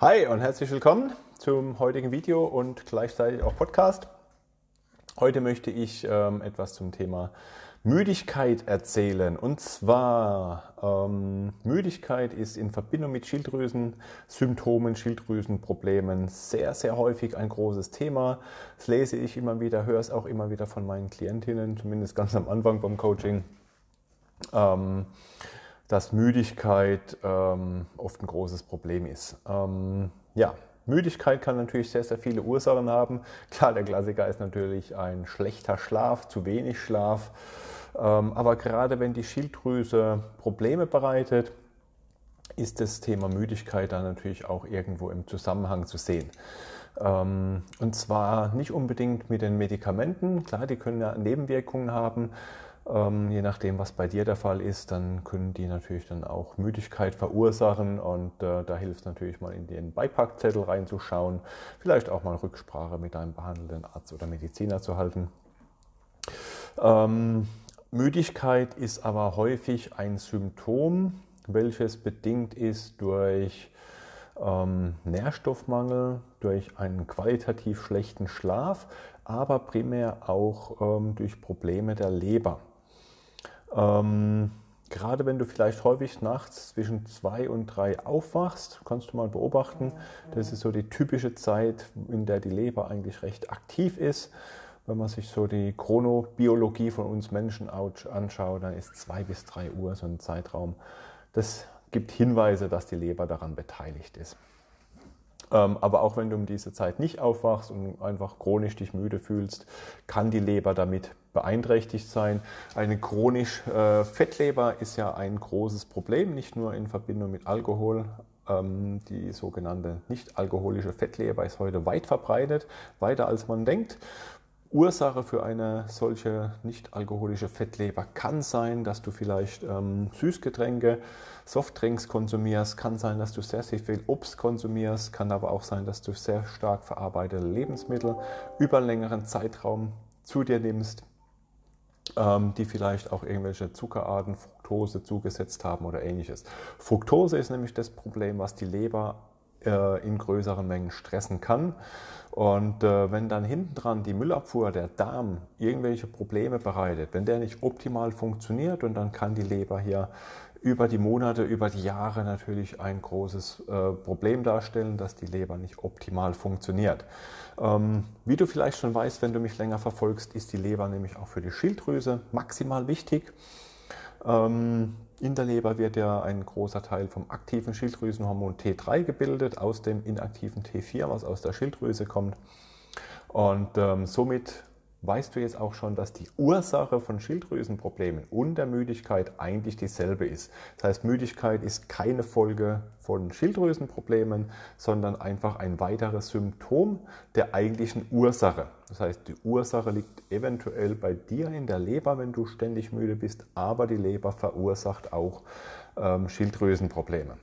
Hi und herzlich willkommen zum heutigen Video und gleichzeitig auch Podcast. Heute möchte ich ähm, etwas zum Thema Müdigkeit erzählen. Und zwar, ähm, Müdigkeit ist in Verbindung mit Schilddrüsensymptomen, Schilddrüsenproblemen sehr, sehr häufig ein großes Thema. Das lese ich immer wieder, höre es auch immer wieder von meinen Klientinnen, zumindest ganz am Anfang beim Coaching. Ähm, dass Müdigkeit ähm, oft ein großes Problem ist. Ähm, ja, Müdigkeit kann natürlich sehr, sehr viele Ursachen haben. Klar, der Klassiker ist natürlich ein schlechter Schlaf, zu wenig Schlaf. Ähm, aber gerade wenn die Schilddrüse Probleme bereitet, ist das Thema Müdigkeit dann natürlich auch irgendwo im Zusammenhang zu sehen. Ähm, und zwar nicht unbedingt mit den Medikamenten. Klar, die können ja Nebenwirkungen haben. Ähm, je nachdem, was bei dir der Fall ist, dann können die natürlich dann auch Müdigkeit verursachen und äh, da hilft natürlich mal in den Beipackzettel reinzuschauen, vielleicht auch mal Rücksprache mit deinem behandelnden Arzt oder Mediziner zu halten. Ähm, Müdigkeit ist aber häufig ein Symptom, welches bedingt ist durch ähm, Nährstoffmangel, durch einen qualitativ schlechten Schlaf, aber primär auch ähm, durch Probleme der Leber. Ähm, gerade wenn du vielleicht häufig nachts zwischen zwei und drei aufwachst, kannst du mal beobachten, das ist so die typische Zeit, in der die Leber eigentlich recht aktiv ist. Wenn man sich so die Chronobiologie von uns Menschen anschaut, dann ist zwei bis drei Uhr so ein Zeitraum. Das gibt Hinweise, dass die Leber daran beteiligt ist. Ähm, aber auch wenn du um diese Zeit nicht aufwachst und einfach chronisch dich müde fühlst, kann die Leber damit beeinträchtigt sein. Eine chronisch äh, Fettleber ist ja ein großes Problem, nicht nur in Verbindung mit Alkohol. Ähm, die sogenannte nicht alkoholische Fettleber ist heute weit verbreitet, weiter als man denkt. Ursache für eine solche nicht alkoholische Fettleber kann sein, dass du vielleicht ähm, Süßgetränke, Softdrinks konsumierst, kann sein, dass du sehr, sehr viel Obst konsumierst, kann aber auch sein, dass du sehr stark verarbeitete Lebensmittel über einen längeren Zeitraum zu dir nimmst, ähm, die vielleicht auch irgendwelche Zuckerarten, Fructose zugesetzt haben oder ähnliches. Fructose ist nämlich das Problem, was die Leber äh, in größeren Mengen stressen kann. Und äh, wenn dann hinten dran die Müllabfuhr, der Darm, irgendwelche Probleme bereitet, wenn der nicht optimal funktioniert und dann kann die Leber hier über die Monate, über die Jahre natürlich ein großes äh, Problem darstellen, dass die Leber nicht optimal funktioniert. Ähm, wie du vielleicht schon weißt, wenn du mich länger verfolgst, ist die Leber nämlich auch für die Schilddrüse maximal wichtig. Ähm, in der Leber wird ja ein großer Teil vom aktiven Schilddrüsenhormon T3 gebildet, aus dem inaktiven T4, was aus der Schilddrüse kommt. Und ähm, somit weißt du jetzt auch schon, dass die Ursache von Schilddrüsenproblemen und der Müdigkeit eigentlich dieselbe ist. Das heißt, Müdigkeit ist keine Folge von Schilddrüsenproblemen, sondern einfach ein weiteres Symptom der eigentlichen Ursache. Das heißt, die Ursache liegt eventuell bei dir in der Leber, wenn du ständig müde bist, aber die Leber verursacht auch ähm, Schilddrüsenprobleme.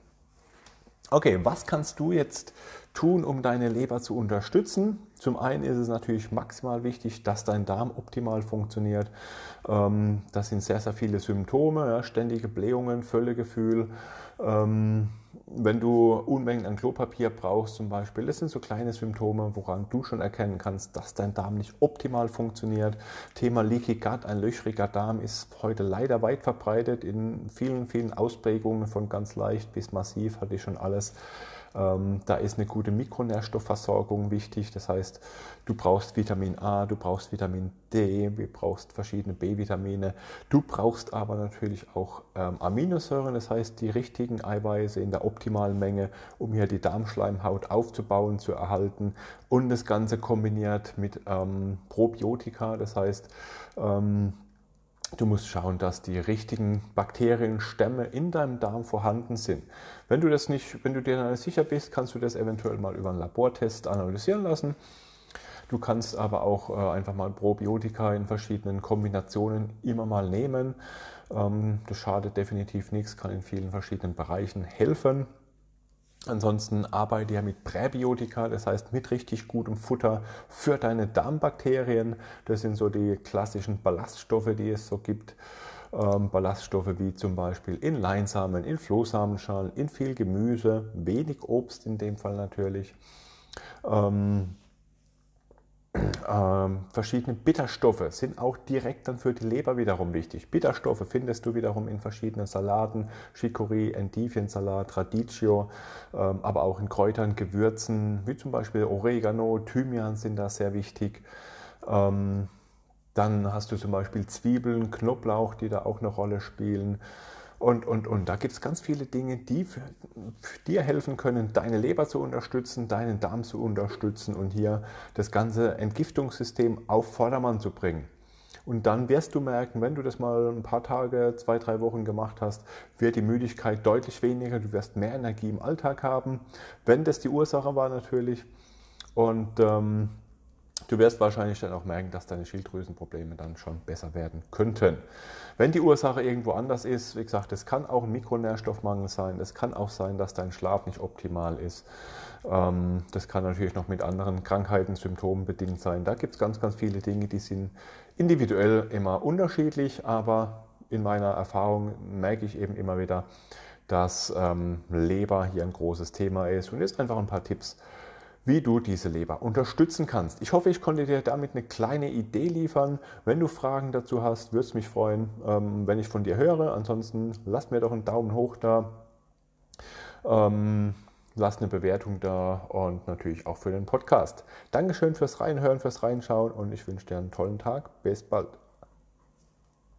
Okay, was kannst du jetzt tun, um deine Leber zu unterstützen? Zum einen ist es natürlich maximal wichtig, dass dein Darm optimal funktioniert. Ähm, das sind sehr, sehr viele Symptome, ständige Blähungen, Völlegefühl. Ähm, wenn du Unmengen an Klopapier brauchst zum Beispiel, das sind so kleine Symptome, woran du schon erkennen kannst, dass dein Darm nicht optimal funktioniert. Thema Leaky Gut, ein löchriger Darm ist heute leider weit verbreitet in vielen, vielen Ausprägungen von ganz leicht bis massiv, hatte ich schon alles. Ähm, da ist eine gute Mikronährstoffversorgung wichtig. Das heißt, du brauchst Vitamin A, du brauchst Vitamin D, du brauchst verschiedene B-Vitamine. Du brauchst aber natürlich auch ähm, Aminosäuren, das heißt die richtigen Eiweiße in der optimalen Menge, um hier die Darmschleimhaut aufzubauen, zu erhalten. Und das Ganze kombiniert mit ähm, Probiotika, das heißt, ähm, Du musst schauen, dass die richtigen Bakterienstämme in deinem Darm vorhanden sind. Wenn du das nicht, wenn du dir nicht sicher bist, kannst du das eventuell mal über einen Labortest analysieren lassen. Du kannst aber auch äh, einfach mal Probiotika in verschiedenen Kombinationen immer mal nehmen. Ähm, das schadet definitiv nichts, kann in vielen verschiedenen Bereichen helfen. Ansonsten arbeite ja mit Präbiotika, das heißt mit richtig gutem Futter für deine Darmbakterien. Das sind so die klassischen Ballaststoffe, die es so gibt. ähm, Ballaststoffe wie zum Beispiel in Leinsamen, in Flohsamenschalen, in viel Gemüse, wenig Obst in dem Fall natürlich. Ähm, ähm, verschiedene Bitterstoffe sind auch direkt dann für die Leber wiederum wichtig. Bitterstoffe findest du wiederum in verschiedenen Salaten, Chicorée, Endiviensalat, Radicchio, ähm, aber auch in Kräutern, Gewürzen, wie zum Beispiel Oregano, Thymian sind da sehr wichtig. Ähm, dann hast du zum Beispiel Zwiebeln, Knoblauch, die da auch eine Rolle spielen. Und, und, und da gibt es ganz viele Dinge, die für, für dir helfen können, deine Leber zu unterstützen, deinen Darm zu unterstützen und hier das ganze Entgiftungssystem auf Vordermann zu bringen. Und dann wirst du merken, wenn du das mal ein paar Tage, zwei, drei Wochen gemacht hast, wird die Müdigkeit deutlich weniger, du wirst mehr Energie im Alltag haben, wenn das die Ursache war natürlich. Und ähm, Du wirst wahrscheinlich dann auch merken, dass deine Schilddrüsenprobleme dann schon besser werden könnten. Wenn die Ursache irgendwo anders ist, wie gesagt, es kann auch ein Mikronährstoffmangel sein, es kann auch sein, dass dein Schlaf nicht optimal ist. Ähm, das kann natürlich noch mit anderen Krankheiten, Symptomen bedingt sein. Da gibt es ganz, ganz viele Dinge, die sind individuell immer unterschiedlich, aber in meiner Erfahrung merke ich eben immer wieder, dass ähm, Leber hier ein großes Thema ist und jetzt einfach ein paar Tipps wie du diese Leber unterstützen kannst. Ich hoffe, ich konnte dir damit eine kleine Idee liefern. Wenn du Fragen dazu hast, würde es mich freuen, ähm, wenn ich von dir höre. Ansonsten lass mir doch einen Daumen hoch da. Ähm, lass eine Bewertung da und natürlich auch für den Podcast. Dankeschön fürs Reinhören, fürs Reinschauen und ich wünsche dir einen tollen Tag. Bis bald.